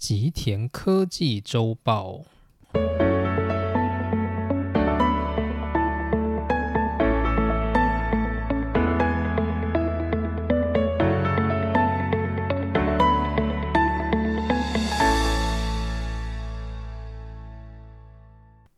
吉田科技周报。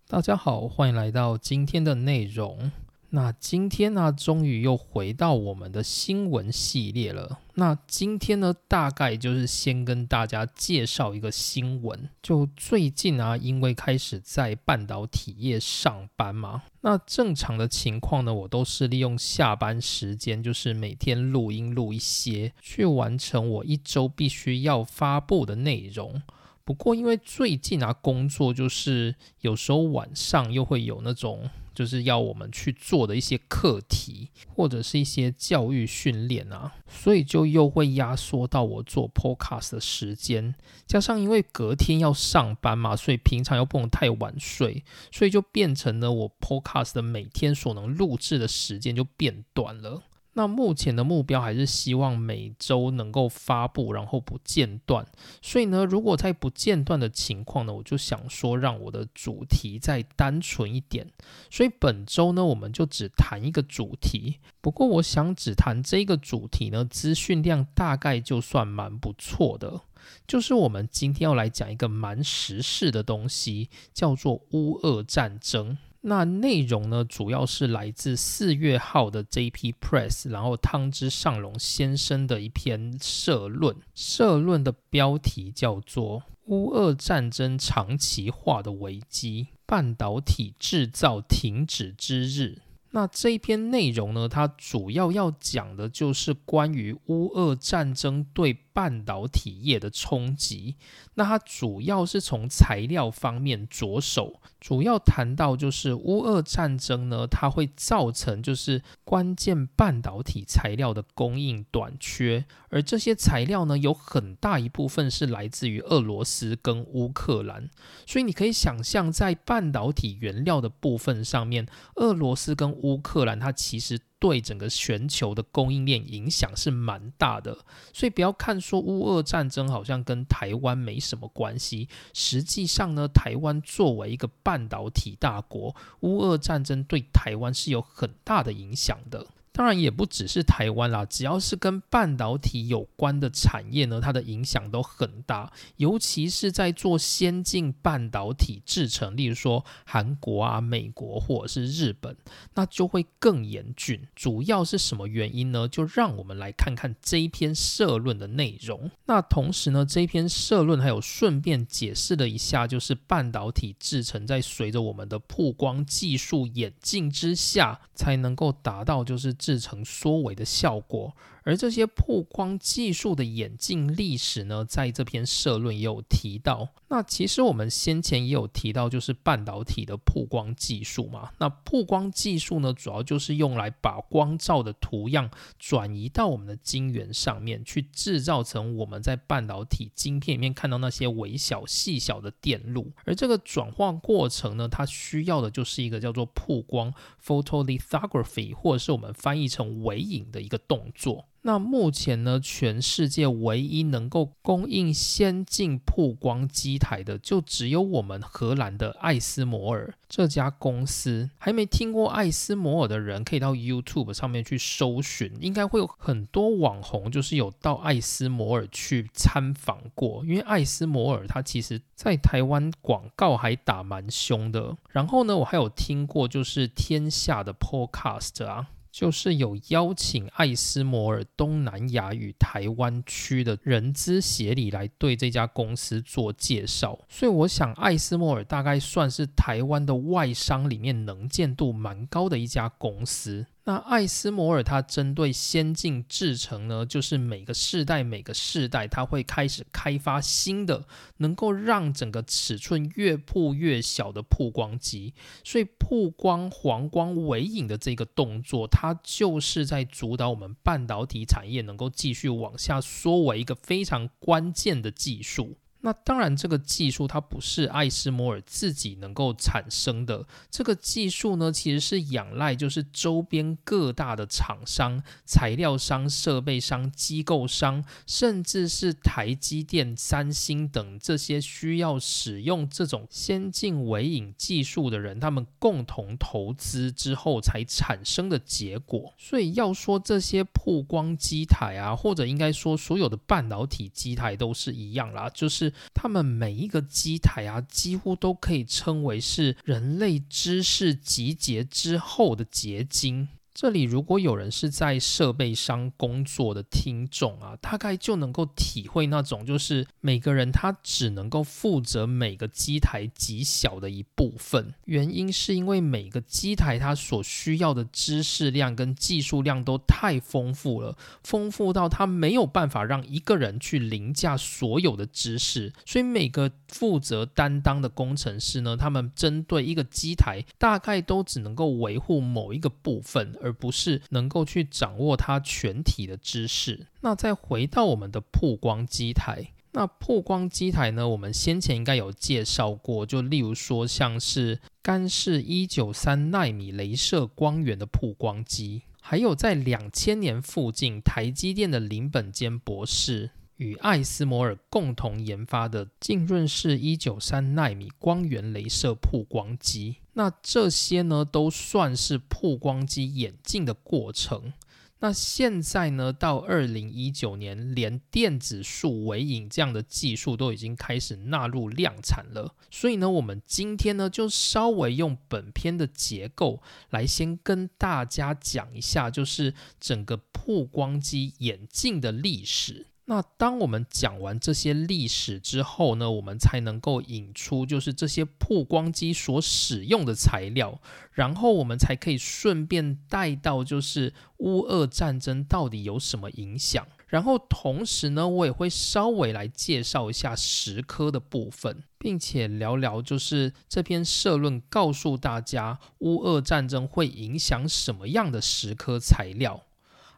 大家好，欢迎来到今天的内容。那今天呢，终于又回到我们的新闻系列了。那今天呢，大概就是先跟大家介绍一个新闻。就最近啊，因为开始在半导体业上班嘛，那正常的情况呢，我都是利用下班时间，就是每天录音录一些，去完成我一周必须要发布的内容。不过，因为最近啊，工作就是有时候晚上又会有那种，就是要我们去做的一些课题，或者是一些教育训练啊，所以就又会压缩到我做 podcast 的时间。加上因为隔天要上班嘛，所以平常又不能太晚睡，所以就变成了我 podcast 的每天所能录制的时间就变短了。那目前的目标还是希望每周能够发布，然后不间断。所以呢，如果在不间断的情况呢，我就想说让我的主题再单纯一点。所以本周呢，我们就只谈一个主题。不过我想只谈这个主题呢，资讯量大概就算蛮不错的。就是我们今天要来讲一个蛮时事的东西，叫做乌俄战争。那内容呢，主要是来自四月号的 J.P. Press，然后汤之上龙先生的一篇社论。社论的标题叫做《乌俄战争长期化的危机：半导体制造停止之日》。那这一篇内容呢，它主要要讲的就是关于乌俄战争对半导体业的冲击。那它主要是从材料方面着手，主要谈到就是乌俄战争呢，它会造成就是关键半导体材料的供应短缺，而这些材料呢，有很大一部分是来自于俄罗斯跟乌克兰，所以你可以想象，在半导体原料的部分上面，俄罗斯跟乌克兰它其实。对整个全球的供应链影响是蛮大的，所以不要看说乌俄战争好像跟台湾没什么关系，实际上呢，台湾作为一个半导体大国，乌俄战争对台湾是有很大的影响的。当然也不只是台湾啦，只要是跟半导体有关的产业呢，它的影响都很大。尤其是在做先进半导体制成，例如说韩国啊、美国或者是日本，那就会更严峻。主要是什么原因呢？就让我们来看看这一篇社论的内容。那同时呢，这篇社论还有顺便解释了一下，就是半导体制成在随着我们的曝光技术演进之下，才能够达到就是。制成缩尾的效果。而这些曝光技术的演进历史呢，在这篇社论也有提到。那其实我们先前也有提到，就是半导体的曝光技术嘛。那曝光技术呢，主要就是用来把光照的图样转移到我们的晶圆上面去，制造成我们在半导体晶片里面看到那些微小细小的电路。而这个转化过程呢，它需要的就是一个叫做曝光 （photolithography） 或者是我们翻译成微影的一个动作。那目前呢，全世界唯一能够供应先进曝光机台的，就只有我们荷兰的艾斯摩尔这家公司。还没听过艾斯摩尔的人，可以到 YouTube 上面去搜寻，应该会有很多网红，就是有到艾斯摩尔去参访过。因为艾斯摩尔它其实在台湾广告还打蛮凶的。然后呢，我还有听过就是天下的 Podcast 啊。就是有邀请艾斯摩尔东南亚与台湾区的人资协理来对这家公司做介绍，所以我想艾斯摩尔大概算是台湾的外商里面能见度蛮高的一家公司。那艾斯摩尔它针对先进制程呢，就是每个世代每个世代，它会开始开发新的，能够让整个尺寸越铺越小的曝光机。所以曝光黄光尾影的这个动作，它就是在主导我们半导体产业能够继续往下缩为一个非常关键的技术。那当然，这个技术它不是艾斯摩尔自己能够产生的。这个技术呢，其实是仰赖就是周边各大的厂商、材料商、设备商、机构商，甚至是台积电、三星等这些需要使用这种先进微影技术的人，他们共同投资之后才产生的结果。所以要说这些曝光机台啊，或者应该说所有的半导体机台都是一样啦，就是。他们每一个机台啊，几乎都可以称为是人类知识集结之后的结晶。这里如果有人是在设备商工作的听众啊，大概就能够体会那种，就是每个人他只能够负责每个机台极小的一部分。原因是因为每个机台它所需要的知识量跟技术量都太丰富了，丰富到他没有办法让一个人去凌驾所有的知识。所以每个负责担当的工程师呢，他们针对一个机台，大概都只能够维护某一个部分。而不是能够去掌握它全体的知识。那再回到我们的曝光机台，那曝光机台呢？我们先前应该有介绍过，就例如说像是干式一九三纳米镭射光源的曝光机，还有在两千年附近台积电的林本坚博士。与艾斯摩尔共同研发的浸润式一九三纳米光源镭射曝光机，那这些呢都算是曝光机演进的过程。那现在呢，到二零一九年，连电子束微影这样的技术都已经开始纳入量产了。所以呢，我们今天呢就稍微用本片的结构来先跟大家讲一下，就是整个曝光机演进的历史。那当我们讲完这些历史之后呢，我们才能够引出就是这些曝光机所使用的材料，然后我们才可以顺便带到就是乌俄战争到底有什么影响，然后同时呢，我也会稍微来介绍一下石科的部分，并且聊聊就是这篇社论告诉大家乌俄战争会影响什么样的石科材料。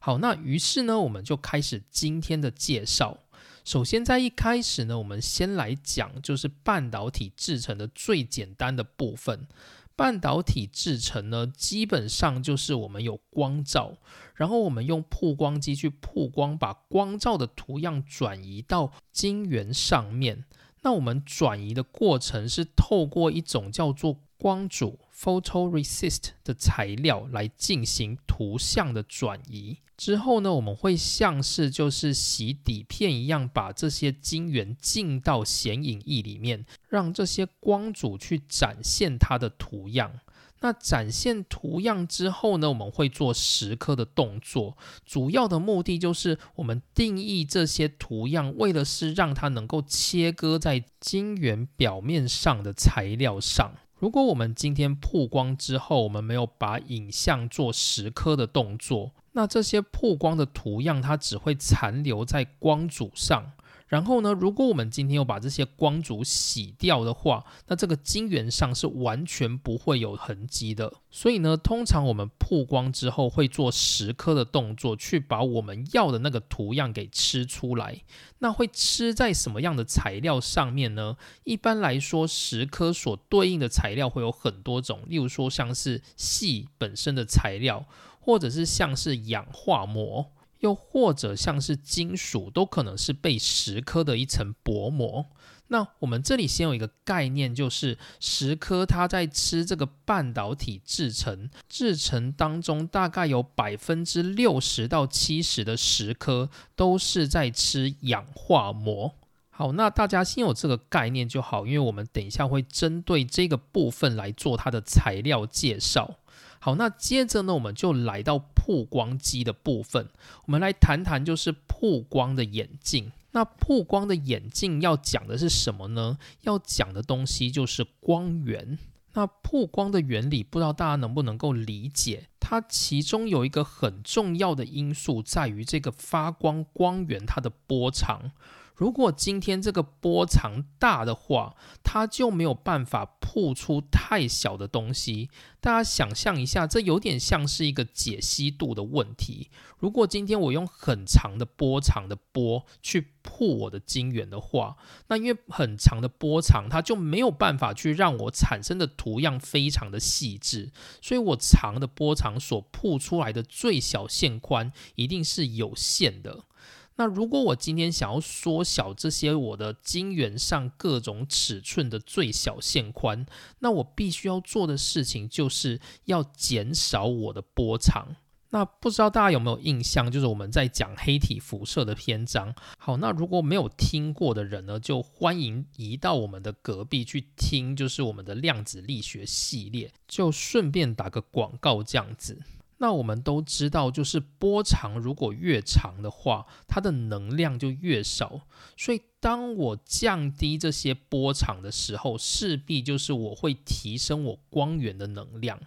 好，那于是呢，我们就开始今天的介绍。首先，在一开始呢，我们先来讲，就是半导体制成的最简单的部分。半导体制成呢，基本上就是我们有光照，然后我们用曝光机去曝光，把光照的图样转移到晶圆上面。那我们转移的过程是透过一种叫做光阻 （photoresist） 的材料来进行图像的转移。之后呢，我们会像是就是洗底片一样，把这些晶圆进到显影液里面，让这些光组去展现它的图样。那展现图样之后呢，我们会做蚀刻的动作，主要的目的就是我们定义这些图样，为的是让它能够切割在晶圆表面上的材料上。如果我们今天曝光之后，我们没有把影像做蚀刻的动作。那这些曝光的图样，它只会残留在光组上。然后呢，如果我们今天又把这些光阻洗掉的话，那这个晶圆上是完全不会有痕迹的。所以呢，通常我们曝光之后会做蚀刻的动作，去把我们要的那个图样给吃出来。那会吃在什么样的材料上面呢？一般来说，蚀刻所对应的材料会有很多种，例如说像是锡本身的材料。或者是像是氧化膜，又或者像是金属，都可能是被蚀刻的一层薄膜。那我们这里先有一个概念，就是蚀刻它在吃这个半导体制成制成当中，大概有百分之六十到七十的蚀刻都是在吃氧化膜。好，那大家先有这个概念就好，因为我们等一下会针对这个部分来做它的材料介绍。好，那接着呢，我们就来到曝光机的部分，我们来谈谈就是曝光的眼镜。那曝光的眼镜要讲的是什么呢？要讲的东西就是光源。那曝光的原理，不知道大家能不能够理解？它其中有一个很重要的因素在于这个发光光源它的波长。如果今天这个波长大的话，它就没有办法铺出太小的东西。大家想象一下，这有点像是一个解析度的问题。如果今天我用很长的波长的波去铺我的晶圆的话，那因为很长的波长，它就没有办法去让我产生的图样非常的细致，所以我长的波长所铺出来的最小线宽一定是有限的。那如果我今天想要缩小这些我的晶圆上各种尺寸的最小线宽，那我必须要做的事情就是要减少我的波长。那不知道大家有没有印象，就是我们在讲黑体辐射的篇章。好，那如果没有听过的人呢，就欢迎移到我们的隔壁去听，就是我们的量子力学系列，就顺便打个广告这样子。那我们都知道，就是波长如果越长的话，它的能量就越少。所以当我降低这些波长的时候，势必就是我会提升我光源的能量。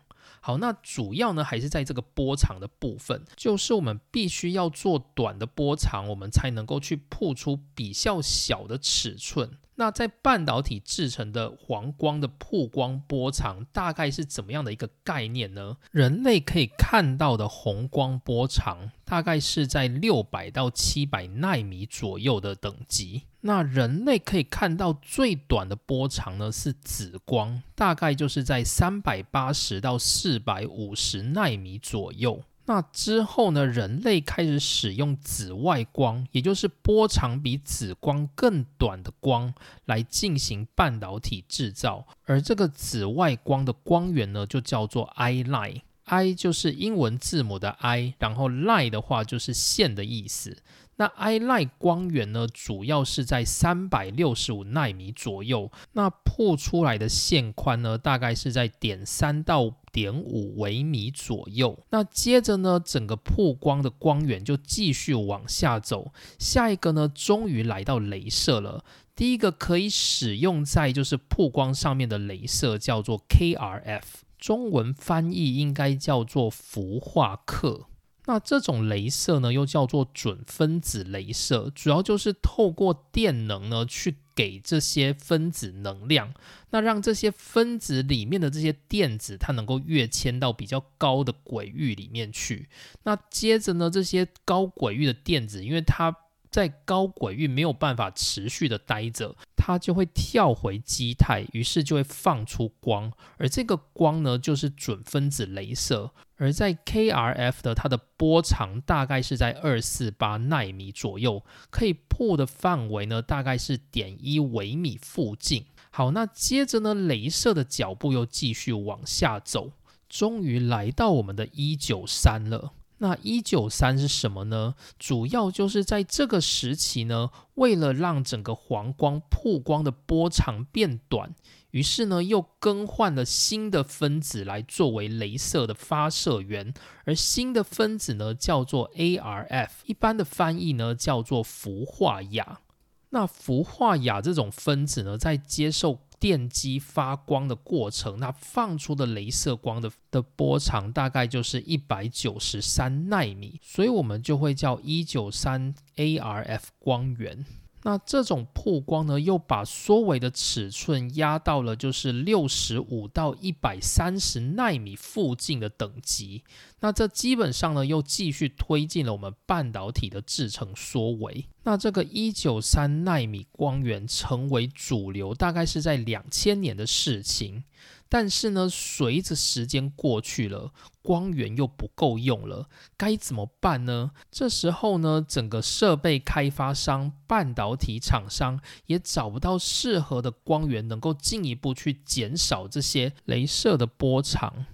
好，那主要呢还是在这个波长的部分，就是我们必须要做短的波长，我们才能够去铺出比较小的尺寸。那在半导体制成的黄光的曝光波长大概是怎么样的一个概念呢？人类可以看到的红光波长大概是在六百到七百纳米左右的等级。那人类可以看到最短的波长呢是紫光，大概就是在三百八十到四百五十纳米左右。那之后呢？人类开始使用紫外光，也就是波长比紫光更短的光，来进行半导体制造。而这个紫外光的光源呢，就叫做 I line。I 就是英文字母的 I，然后 line 的话就是线的意思。那 I line 光源呢，主要是在三百六十五纳米左右。那破出来的线宽呢，大概是在点三到点五微米左右。那接着呢，整个曝光的光源就继续往下走。下一个呢，终于来到镭射了。第一个可以使用在就是曝光上面的镭射叫做 KRF，中文翻译应该叫做氟化克。那这种镭射呢，又叫做准分子镭射，主要就是透过电能呢，去给这些分子能量，那让这些分子里面的这些电子，它能够跃迁到比较高的轨域里面去。那接着呢，这些高轨域的电子，因为它在高轨域没有办法持续的待着，它就会跳回基态，于是就会放出光，而这个光呢，就是准分子镭射。而在 KRF 的它的波长大概是在二四八纳米左右，可以破的范围呢大概是点一微米附近。好，那接着呢，镭射的脚步又继续往下走，终于来到我们的一九三了。那一九三是什么呢？主要就是在这个时期呢，为了让整个黄光曝光的波长变短。于是呢，又更换了新的分子来作为镭射的发射源，而新的分子呢叫做 ARF，一般的翻译呢叫做氟化亚。那氟化亚这种分子呢，在接受电机发光的过程，那放出的镭射光的的波长大概就是一百九十三纳米，所以我们就会叫一九三 ARF 光源。那这种曝光呢，又把缩微的尺寸压到了就是六十五到一百三十纳米附近的等级。那这基本上呢，又继续推进了我们半导体的制程缩微。那这个一九三纳米光源成为主流，大概是在两千年的事情。但是呢，随着时间过去了，光源又不够用了，该怎么办呢？这时候呢，整个设备开发商、半导体厂商也找不到适合的光源，能够进一步去减少这些镭射的波长。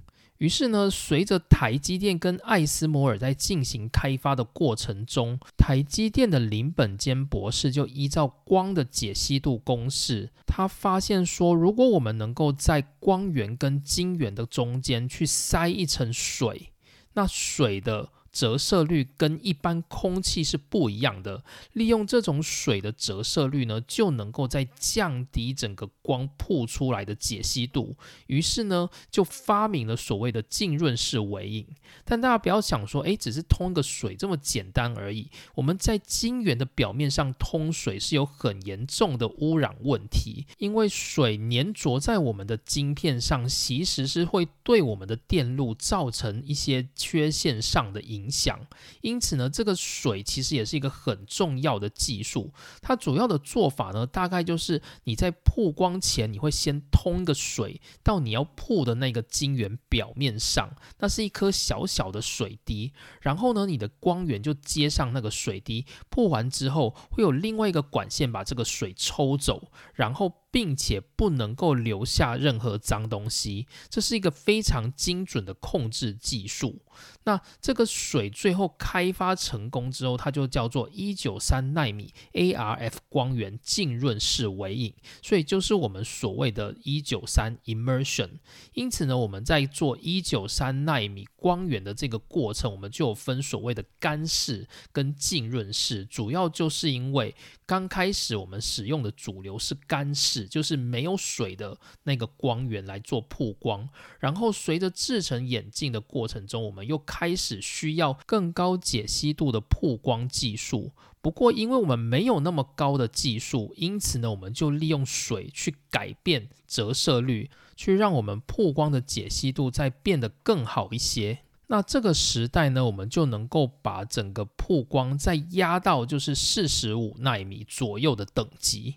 于是呢，随着台积电跟艾斯摩尔在进行开发的过程中，台积电的林本坚博士就依照光的解析度公式，他发现说，如果我们能够在光源跟晶圆的中间去塞一层水，那水的折射率跟一般空气是不一样的。利用这种水的折射率呢，就能够在降低整个光铺出来的解析度。于是呢，就发明了所谓的浸润式微影。但大家不要想说，诶，只是通一个水这么简单而已。我们在晶圆的表面上通水是有很严重的污染问题，因为水粘着在我们的晶片上，其实是会对我们的电路造成一些缺陷上的影影响。因此呢，这个水其实也是一个很重要的技术。它主要的做法呢，大概就是你在曝光前，你会先通一个水到你要曝的那个晶圆表面上，那是一颗小小的水滴。然后呢，你的光源就接上那个水滴，曝完之后，会有另外一个管线把这个水抽走，然后。并且不能够留下任何脏东西，这是一个非常精准的控制技术。那这个水最后开发成功之后，它就叫做一九三纳米 ARF 光源浸润式微影，所以就是我们所谓的一九三 immersion。因此呢，我们在做一九三纳米光源的这个过程，我们就有分所谓的干式跟浸润式，主要就是因为刚开始我们使用的主流是干式。就是没有水的那个光源来做曝光，然后随着制成眼镜的过程中，我们又开始需要更高解析度的曝光技术。不过，因为我们没有那么高的技术，因此呢，我们就利用水去改变折射率，去让我们曝光的解析度再变得更好一些。那这个时代呢，我们就能够把整个曝光再压到就是四十五纳米左右的等级。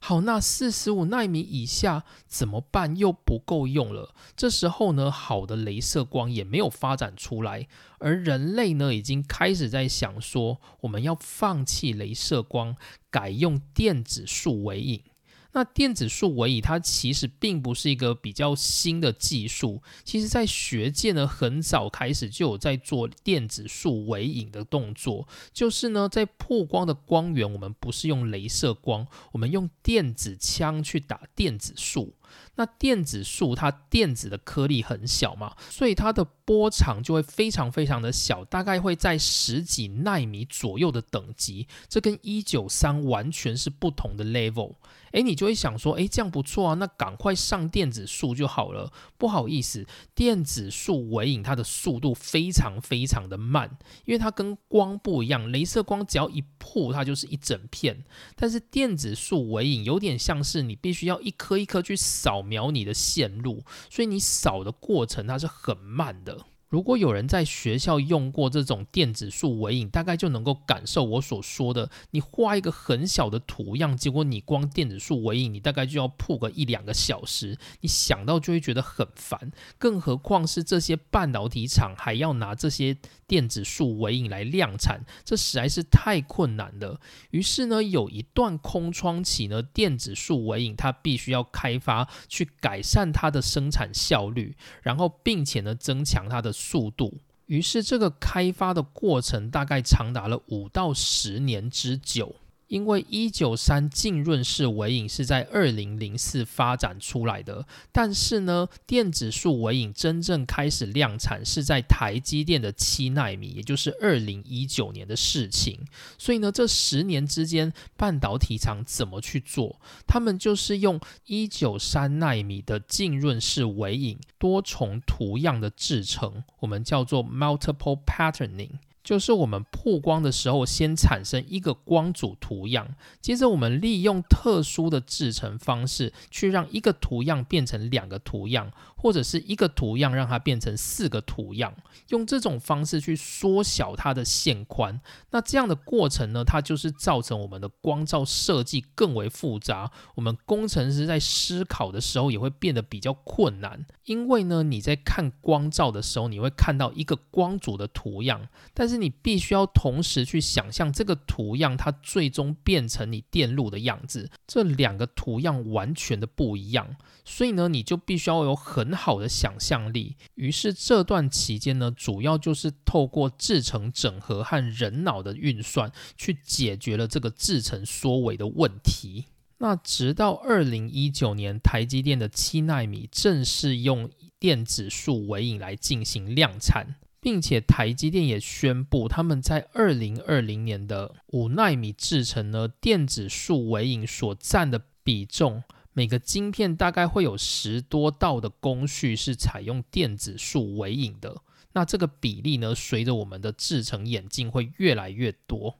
好，那四十五纳米以下怎么办？又不够用了。这时候呢，好的镭射光也没有发展出来，而人类呢，已经开始在想说，我们要放弃镭射光，改用电子束微影。那电子束微影它其实并不是一个比较新的技术，其实在学界呢很早开始就有在做电子束微影的动作，就是呢在曝光的光源，我们不是用镭射光，我们用电子枪去打电子束。那电子束它电子的颗粒很小嘛，所以它的波长就会非常非常的小，大概会在十几纳米左右的等级，这跟一九三完全是不同的 level。诶，你就会想说，诶，这样不错啊，那赶快上电子束就好了。不好意思，电子束尾影它的速度非常非常的慢，因为它跟光不一样，镭射光只要一曝它就是一整片，但是电子束尾影有点像是你必须要一颗一颗去。扫描你的线路，所以你扫的过程它是很慢的。如果有人在学校用过这种电子束微影，大概就能够感受我所说的。你画一个很小的图样，结果你光电子束微影，你大概就要铺个一两个小时。你想到就会觉得很烦，更何况是这些半导体厂还要拿这些电子束微影来量产，这实在是太困难了。于是呢，有一段空窗期呢，电子束微影它必须要开发去改善它的生产效率，然后并且呢，增强它的。速度，于是这个开发的过程大概长达了五到十年之久。因为一九三浸润式微影是在二零零四发展出来的，但是呢，电子束微影真正开始量产是在台积电的七纳米，也就是二零一九年的事情。所以呢，这十年之间，半导体厂怎么去做？他们就是用一九三纳米的浸润式微影多重图样的制成，我们叫做 multiple patterning。就是我们曝光的时候，先产生一个光组图样，接着我们利用特殊的制成方式，去让一个图样变成两个图样。或者是一个图样让它变成四个图样，用这种方式去缩小它的线宽。那这样的过程呢，它就是造成我们的光照设计更为复杂。我们工程师在思考的时候也会变得比较困难，因为呢，你在看光照的时候，你会看到一个光组的图样，但是你必须要同时去想象这个图样它最终变成你电路的样子。这两个图样完全的不一样，所以呢，你就必须要有很好的想象力，于是这段期间呢，主要就是透过制程整合和人脑的运算，去解决了这个制程缩尾的问题。那直到二零一九年，台积电的七纳米正式用电子束微影来进行量产。并且台积电也宣布，他们在二零二零年的五纳米制程呢，电子数微影所占的比重，每个晶片大概会有十多道的工序是采用电子数微影的。那这个比例呢，随着我们的制程演进会越来越多。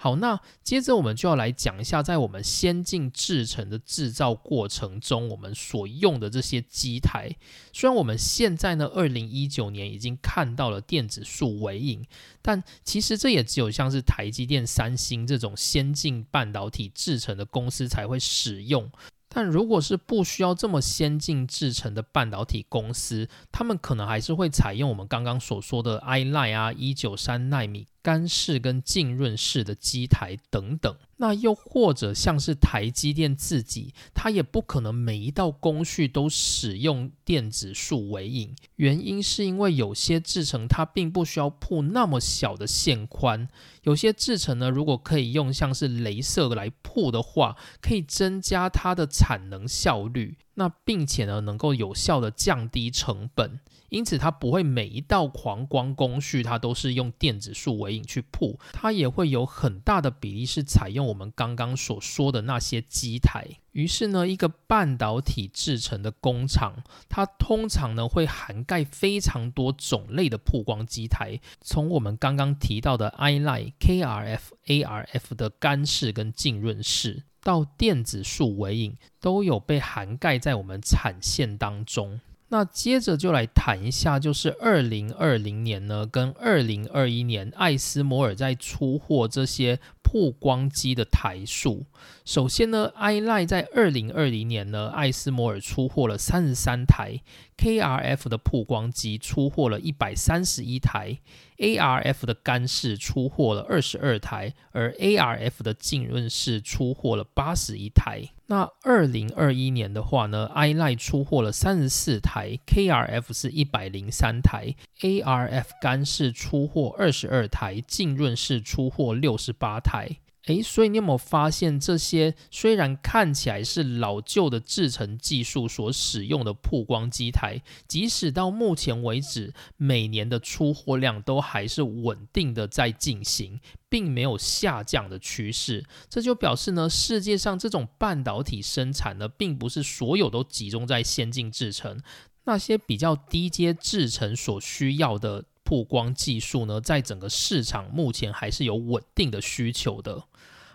好，那接着我们就要来讲一下，在我们先进制程的制造过程中，我们所用的这些机台。虽然我们现在呢，二零一九年已经看到了电子数微影，但其实这也只有像是台积电、三星这种先进半导体制程的公司才会使用。但如果是不需要这么先进制成的半导体公司，他们可能还是会采用我们刚刚所说的 iLine 啊，一九三纳米。干式跟浸润式的机台等等，那又或者像是台积电自己，它也不可能每一道工序都使用电子数微影。原因是因为有些制程它并不需要铺那么小的线宽，有些制程呢，如果可以用像是镭射来铺的话，可以增加它的产能效率。那并且呢，能够有效的降低成本，因此它不会每一道狂光工序它都是用电子数微影去铺，它也会有很大的比例是采用我们刚刚所说的那些机台。于是呢，一个半导体制成的工厂，它通常呢会涵盖非常多种类的曝光机台，从我们刚刚提到的 iLine、KRF、ARF 的干式跟浸润式。到电子数尾影都有被涵盖在我们产线当中。那接着就来谈一下，就是二零二零年呢，跟二零二一年艾斯摩尔在出货这些曝光机的台数。首先呢，i l i 在二零二零年呢，艾斯摩尔出货了三十三台，KRF 的曝光机出货了一百三十一台。ARF 的干式出货了二十二台，而 ARF 的浸润式出货了八十一台。那二零二一年的话呢，iLine 出货了三十四台，KRF 是一百零三台，ARF 干式出货二十二台，浸润式出货六十八台。诶，所以你有没有发现，这些虽然看起来是老旧的制程技术所使用的曝光机台，即使到目前为止，每年的出货量都还是稳定的在进行，并没有下降的趋势。这就表示呢，世界上这种半导体生产呢，并不是所有都集中在先进制程，那些比较低阶制程所需要的曝光技术呢，在整个市场目前还是有稳定的需求的。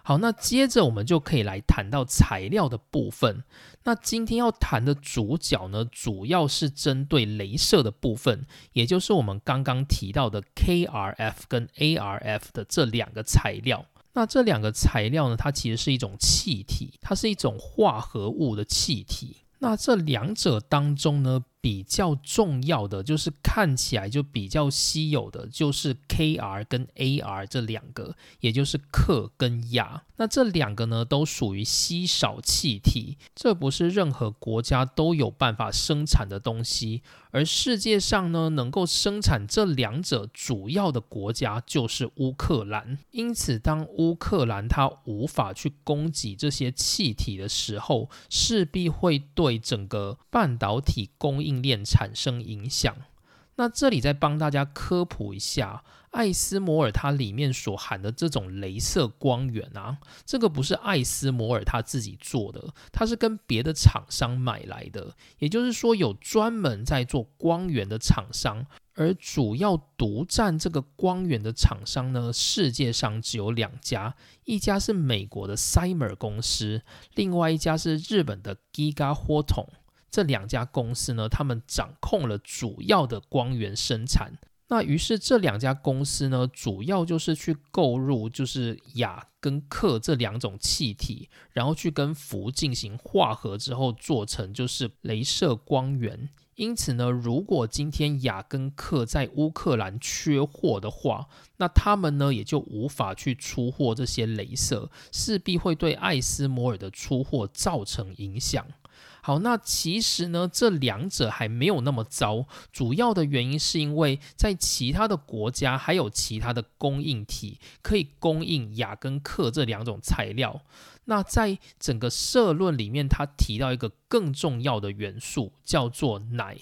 好，那接着我们就可以来谈到材料的部分。那今天要谈的主角呢，主要是针对镭射的部分，也就是我们刚刚提到的 KRF 跟 ARF 的这两个材料。那这两个材料呢，它其实是一种气体，它是一种化合物的气体。那这两者当中呢？比较重要的就是看起来就比较稀有的，就是 K R 跟 A R 这两个，也就是氪跟氩。那这两个呢，都属于稀少气体，这不是任何国家都有办法生产的东西。而世界上呢，能够生产这两者主要的国家就是乌克兰。因此，当乌克兰它无法去供给这些气体的时候，势必会对整个半导体供应。链产生影响。那这里再帮大家科普一下，艾斯摩尔它里面所含的这种镭射光源啊，这个不是艾斯摩尔他自己做的，它是跟别的厂商买来的。也就是说，有专门在做光源的厂商，而主要独占这个光源的厂商呢，世界上只有两家，一家是美国的 Cymer 公司，另外一家是日本的 Giga h o t o n 这两家公司呢，他们掌控了主要的光源生产。那于是这两家公司呢，主要就是去购入就是氩跟氪这两种气体，然后去跟氟进行化合之后，做成就是镭射光源。因此呢，如果今天氩跟氪在乌克兰缺货的话，那他们呢也就无法去出货这些镭射，势必会对艾斯摩尔的出货造成影响。好，那其实呢，这两者还没有那么糟。主要的原因是因为在其他的国家还有其他的供应体可以供应雅跟克这两种材料。那在整个社论里面，他提到一个更重要的元素，叫做奶。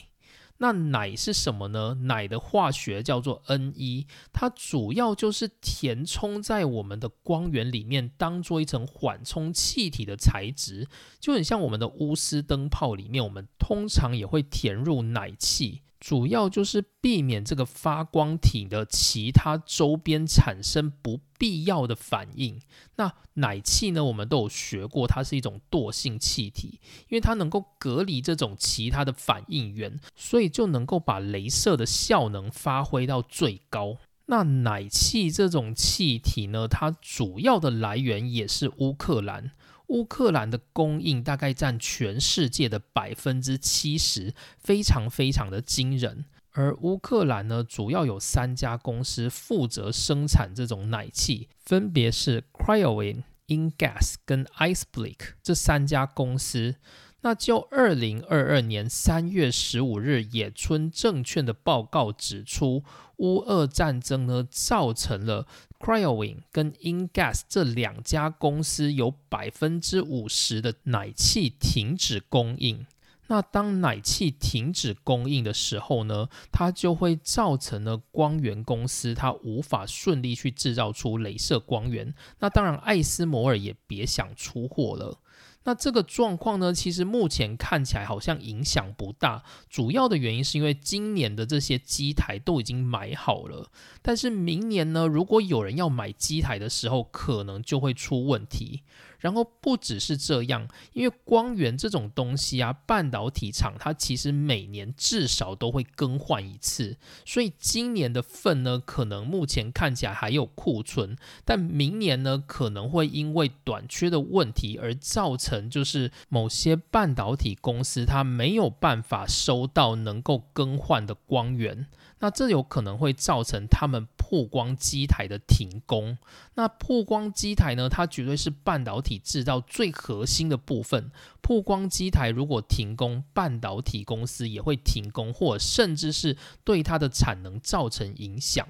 那奶是什么呢？奶的化学叫做 N1，它主要就是填充在我们的光源里面，当做一层缓冲气体的材质，就很像我们的钨丝灯泡里面，我们通常也会填入奶气。主要就是避免这个发光体的其他周边产生不必要的反应。那奶气呢？我们都有学过，它是一种惰性气体，因为它能够隔离这种其他的反应源，所以就能够把镭射的效能发挥到最高。那奶气这种气体呢？它主要的来源也是乌克兰。乌克兰的供应大概占全世界的百分之七十，非常非常的惊人。而乌克兰呢，主要有三家公司负责生产这种奶器，分别是 Cryoin、Ingas 跟 IceBleak 这三家公司。那就二零二二年三月十五日野村证券的报告指出，乌俄战争呢造成了 CryoWin 跟 Ingas 这两家公司有百分之五十的奶气停止供应。那当奶气停止供应的时候呢，它就会造成了光源公司它无法顺利去制造出镭射光源。那当然，艾斯摩尔也别想出货了。那这个状况呢，其实目前看起来好像影响不大。主要的原因是因为今年的这些机台都已经买好了，但是明年呢，如果有人要买机台的时候，可能就会出问题。然后不只是这样，因为光源这种东西啊，半导体厂它其实每年至少都会更换一次，所以今年的份呢，可能目前看起来还有库存，但明年呢，可能会因为短缺的问题而造成，就是某些半导体公司它没有办法收到能够更换的光源。那这有可能会造成他们曝光机台的停工。那曝光机台呢？它绝对是半导体制造最核心的部分。曝光机台如果停工，半导体公司也会停工，或甚至是对它的产能造成影响。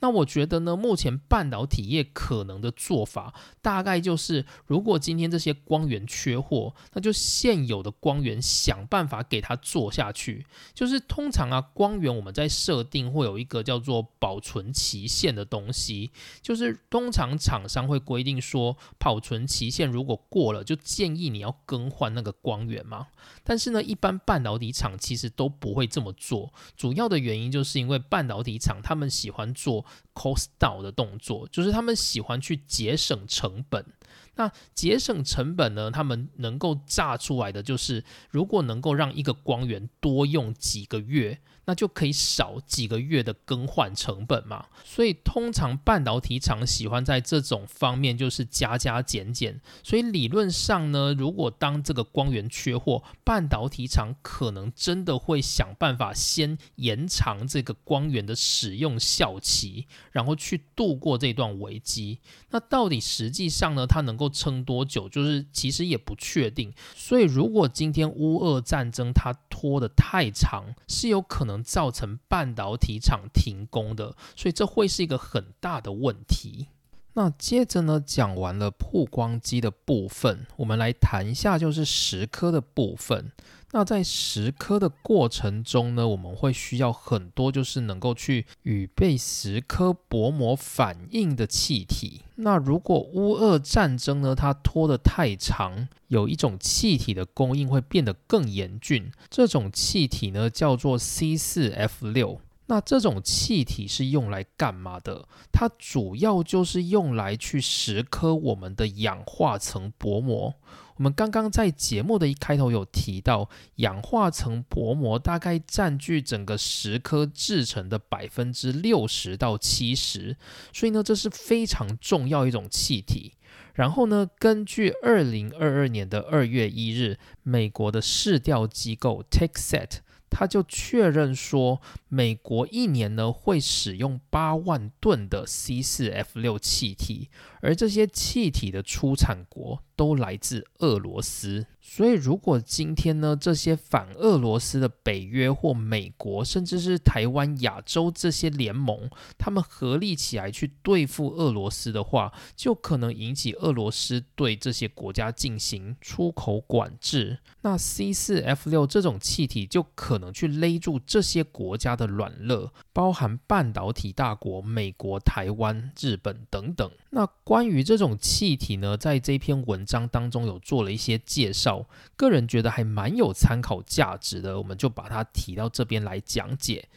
那我觉得呢，目前半导体业可能的做法，大概就是，如果今天这些光源缺货，那就现有的光源想办法给它做下去。就是通常啊，光源我们在设定会有一个叫做保存期限的东西，就是通常厂商会规定说，保存期限如果过了，就建议你要更换那个光源嘛。但是呢，一般半导体厂其实都不会这么做，主要的原因就是因为半导体厂他们喜欢做。Cost down 的动作，就是他们喜欢去节省成本。那节省成本呢？他们能够炸出来的就是，如果能够让一个光源多用几个月。那就可以少几个月的更换成本嘛，所以通常半导体厂喜欢在这种方面就是加加减减。所以理论上呢，如果当这个光源缺货，半导体厂可能真的会想办法先延长这个光源的使用效期，然后去度过这段危机。那到底实际上呢，它能够撑多久，就是其实也不确定。所以如果今天乌俄战争它拖得太长，是有可能。造成半导体厂停工的，所以这会是一个很大的问题。那接着呢，讲完了曝光机的部分，我们来谈一下就是蚀刻的部分。那在蚀刻的过程中呢，我们会需要很多就是能够去与被蚀刻薄膜反应的气体。那如果乌俄战争呢，它拖得太长，有一种气体的供应会变得更严峻。这种气体呢，叫做 C 四 F 六。那这种气体是用来干嘛的？它主要就是用来去蚀刻我们的氧化层薄膜。我们刚刚在节目的一开头有提到，氧化层薄膜大概占据整个石刻制成的百分之六十到七十，所以呢，这是非常重要一种气体。然后呢，根据二零二二年的二月一日，美国的市调机构 TechSet。他就确认说，美国一年呢会使用八万吨的 C 四 F 六气体，而这些气体的出产国都来自俄罗斯。所以，如果今天呢，这些反俄罗斯的北约或美国，甚至是台湾、亚洲这些联盟，他们合力起来去对付俄罗斯的话，就可能引起俄罗斯对这些国家进行出口管制。那 C 四 F 六这种气体就可能去勒住这些国家的软肋，包含半导体大国美国、台湾、日本等等。那关于这种气体呢，在这篇文章当中有做了一些介绍，个人觉得还蛮有参考价值的，我们就把它提到这边来讲解。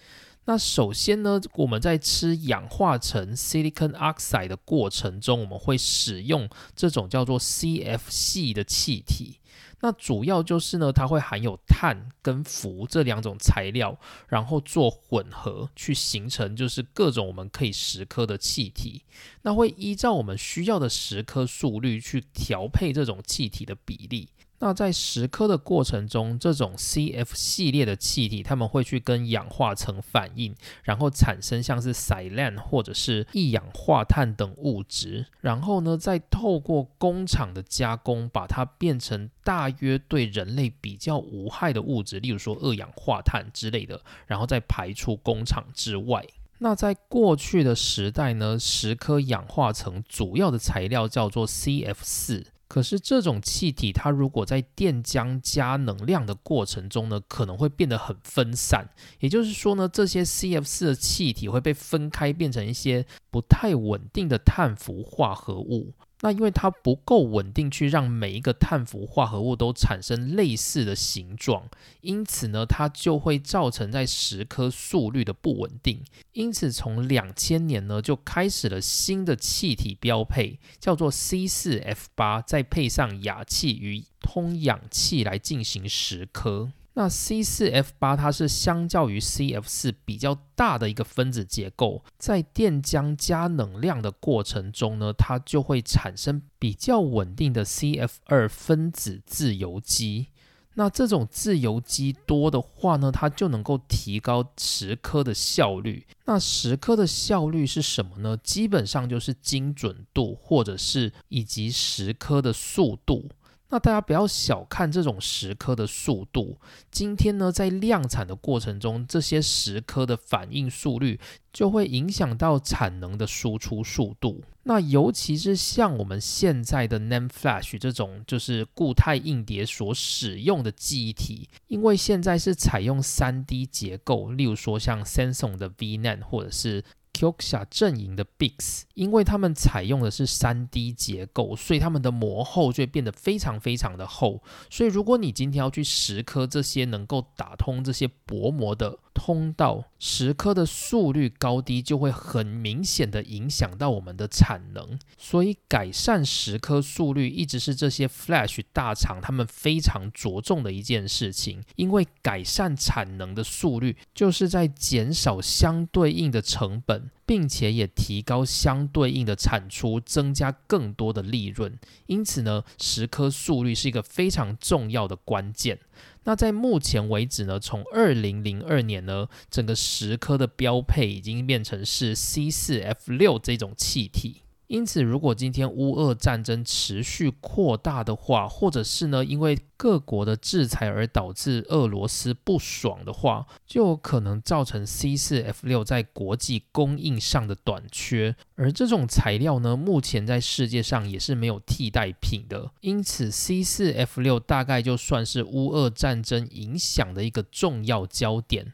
那首先呢，我们在吃氧化成 silicon oxide 的过程中，我们会使用这种叫做 CF 系的气体。那主要就是呢，它会含有碳跟氟这两种材料，然后做混合，去形成就是各种我们可以蚀刻的气体。那会依照我们需要的蚀刻速率去调配这种气体的比例。那在蚀刻的过程中，这种 CF 系列的气体，它们会去跟氧化层反应，然后产生像是 silane 或者是一氧化碳等物质，然后呢，再透过工厂的加工，把它变成大约对人类比较无害的物质，例如说二氧化碳之类的，然后再排出工厂之外。那在过去的时代呢，蚀刻氧化层主要的材料叫做 CF 四。可是这种气体，它如果在电浆加能量的过程中呢，可能会变得很分散。也就是说呢，这些 CF 四的气体会被分开，变成一些不太稳定的碳氟化合物。那因为它不够稳定，去让每一个碳氟化合物都产生类似的形状，因此呢，它就会造成在蚀刻速率的不稳定。因此，从两千年呢，就开始了新的气体标配，叫做 C 四 F 八，再配上氩气与通氧气来进行蚀刻。那 C 四 F 八它是相较于 CF 四比较大的一个分子结构，在电浆加能量的过程中呢，它就会产生比较稳定的 CF 二分子自由基。那这种自由基多的话呢，它就能够提高蚀刻的效率。那蚀刻的效率是什么呢？基本上就是精准度，或者是以及蚀刻的速度。那大家不要小看这种蚀刻的速度。今天呢，在量产的过程中，这些蚀刻的反应速率就会影响到产能的输出速度。那尤其是像我们现在的 NAND Flash 这种就是固态硬碟所使用的记忆体，因为现在是采用 3D 结构，例如说像 Samsung 的 VNAND 或者是。Kioxia 阵营的 Bix，因为他们采用的是三 D 结构，所以他们的膜厚就会变得非常非常的厚。所以如果你今天要去蚀刻这些能够打通这些薄膜的通道，蚀刻的速率高低就会很明显的影响到我们的产能。所以改善蚀刻速率一直是这些 Flash 大厂他们非常着重的一件事情，因为改善产能的速率就是在减少相对应的成本。并且也提高相对应的产出，增加更多的利润。因此呢，蚀刻速率是一个非常重要的关键。那在目前为止呢，从二零零二年呢，整个十颗的标配已经变成是 C 四 F 六这种气体。因此，如果今天乌俄战争持续扩大的话，或者是呢，因为各国的制裁而导致俄罗斯不爽的话，就有可能造成 C 四 F 六在国际供应上的短缺。而这种材料呢，目前在世界上也是没有替代品的。因此，C 四 F 六大概就算是乌俄战争影响的一个重要焦点。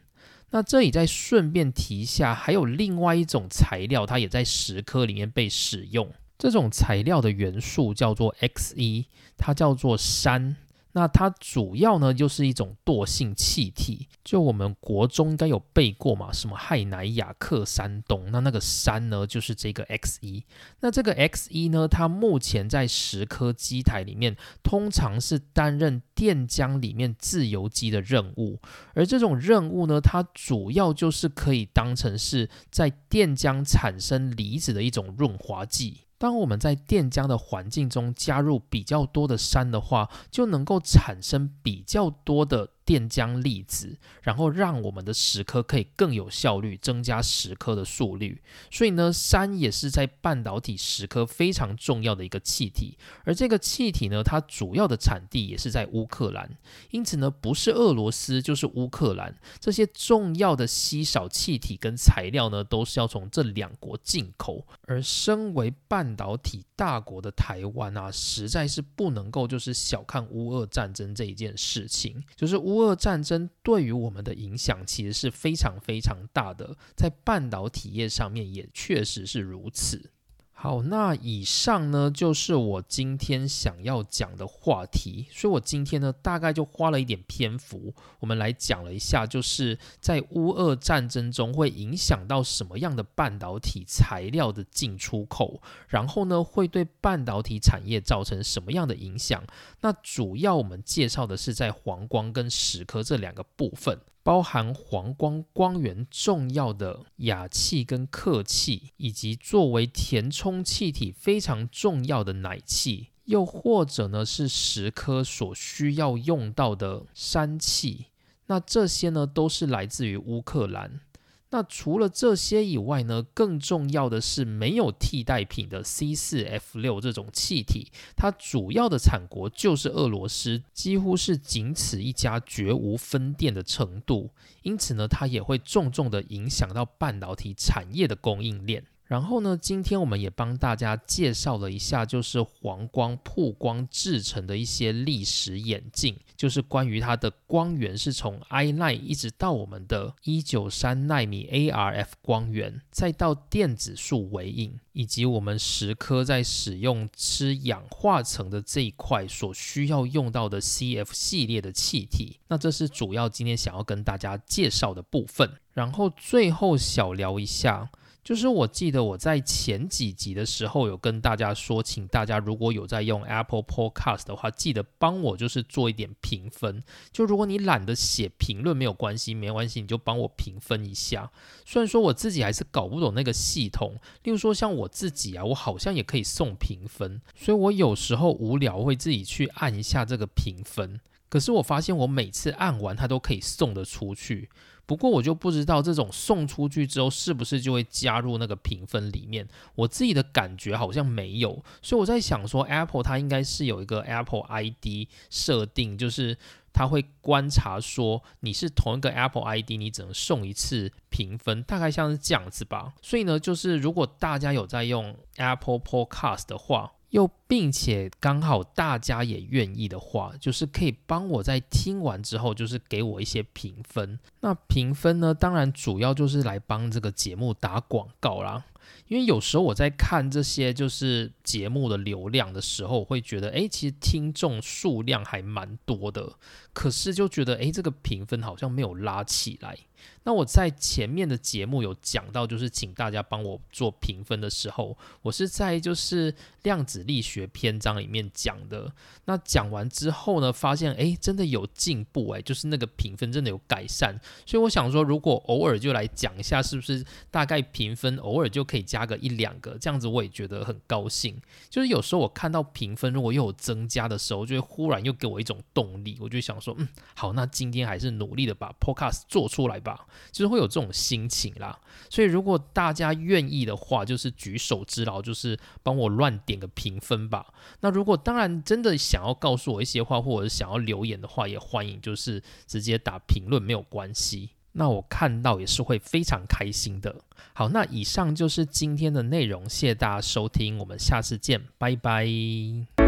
那这里再顺便提一下，还有另外一种材料，它也在石刻里面被使用。这种材料的元素叫做 X 一它叫做山。那它主要呢就是一种惰性气体，就我们国中应该有背过嘛，什么氦氖氩氪三氡，那那个山呢就是这个 X 一。那这个 X 一呢，它目前在十颗机台里面，通常是担任电浆里面自由基的任务，而这种任务呢，它主要就是可以当成是在电浆产生离子的一种润滑剂。当我们在电浆的环境中加入比较多的山的话，就能够产生比较多的电浆粒子，然后让我们的蚀刻可以更有效率，增加蚀刻的速率。所以呢，氙也是在半导体蚀刻非常重要的一个气体。而这个气体呢，它主要的产地也是在乌克兰。因此呢，不是俄罗斯就是乌克兰，这些重要的稀少气体跟材料呢，都是要从这两国进口。而身为半导体大国的台湾啊，实在是不能够就是小看乌俄战争这一件事情。就是乌俄战争对于我们的影响其实是非常非常大的，在半导体业上面也确实是如此。好，那以上呢就是我今天想要讲的话题，所以我今天呢大概就花了一点篇幅，我们来讲了一下，就是在乌俄战争中会影响到什么样的半导体材料的进出口，然后呢会对半导体产业造成什么样的影响。那主要我们介绍的是在黄光跟蚀刻这两个部分。包含黄光光源重要的氩气跟客气，以及作为填充气体非常重要的氖气，又或者呢是石刻所需要用到的氙气，那这些呢都是来自于乌克兰。那除了这些以外呢，更重要的是没有替代品的 C 四 F 六这种气体，它主要的产国就是俄罗斯，几乎是仅此一家，绝无分店的程度。因此呢，它也会重重的影响到半导体产业的供应链。然后呢，今天我们也帮大家介绍了一下，就是黄光曝光制成的一些历史眼镜，就是关于它的光源是从 I line 一直到我们的一九三纳米 ARF 光源，再到电子束微影，以及我们蚀刻在使用吃氧化层的这一块所需要用到的 CF 系列的气体。那这是主要今天想要跟大家介绍的部分。然后最后小聊一下。就是我记得我在前几集的时候有跟大家说，请大家如果有在用 Apple Podcast 的话，记得帮我就是做一点评分。就如果你懒得写评论没有关系，没关系，你就帮我评分一下。虽然说我自己还是搞不懂那个系统，例如说像我自己啊，我好像也可以送评分，所以我有时候无聊会自己去按一下这个评分。可是我发现我每次按完它都可以送得出去。不过我就不知道这种送出去之后是不是就会加入那个评分里面，我自己的感觉好像没有，所以我在想说，Apple 它应该是有一个 Apple ID 设定，就是它会观察说你是同一个 Apple ID，你只能送一次评分，大概像是这样子吧。所以呢，就是如果大家有在用 Apple Podcast 的话，又并且刚好大家也愿意的话，就是可以帮我在听完之后，就是给我一些评分。那评分呢，当然主要就是来帮这个节目打广告啦。因为有时候我在看这些就是节目的流量的时候，会觉得，哎，其实听众数量还蛮多的，可是就觉得，哎，这个评分好像没有拉起来。那我在前面的节目有讲到，就是请大家帮我做评分的时候，我是在就是量子力学篇章里面讲的。那讲完之后呢，发现哎，真的有进步哎，就是那个评分真的有改善。所以我想说，如果偶尔就来讲一下，是不是大概评分偶尔就可以加个一两个，这样子我也觉得很高兴。就是有时候我看到评分如果又有增加的时候，就会忽然又给我一种动力，我就想说，嗯，好，那今天还是努力的把 Podcast 做出来吧。就是会有这种心情啦，所以如果大家愿意的话，就是举手之劳，就是帮我乱点个评分吧。那如果当然真的想要告诉我一些话，或者是想要留言的话，也欢迎就是直接打评论，没有关系。那我看到也是会非常开心的。好，那以上就是今天的内容，谢谢大家收听，我们下次见，拜拜。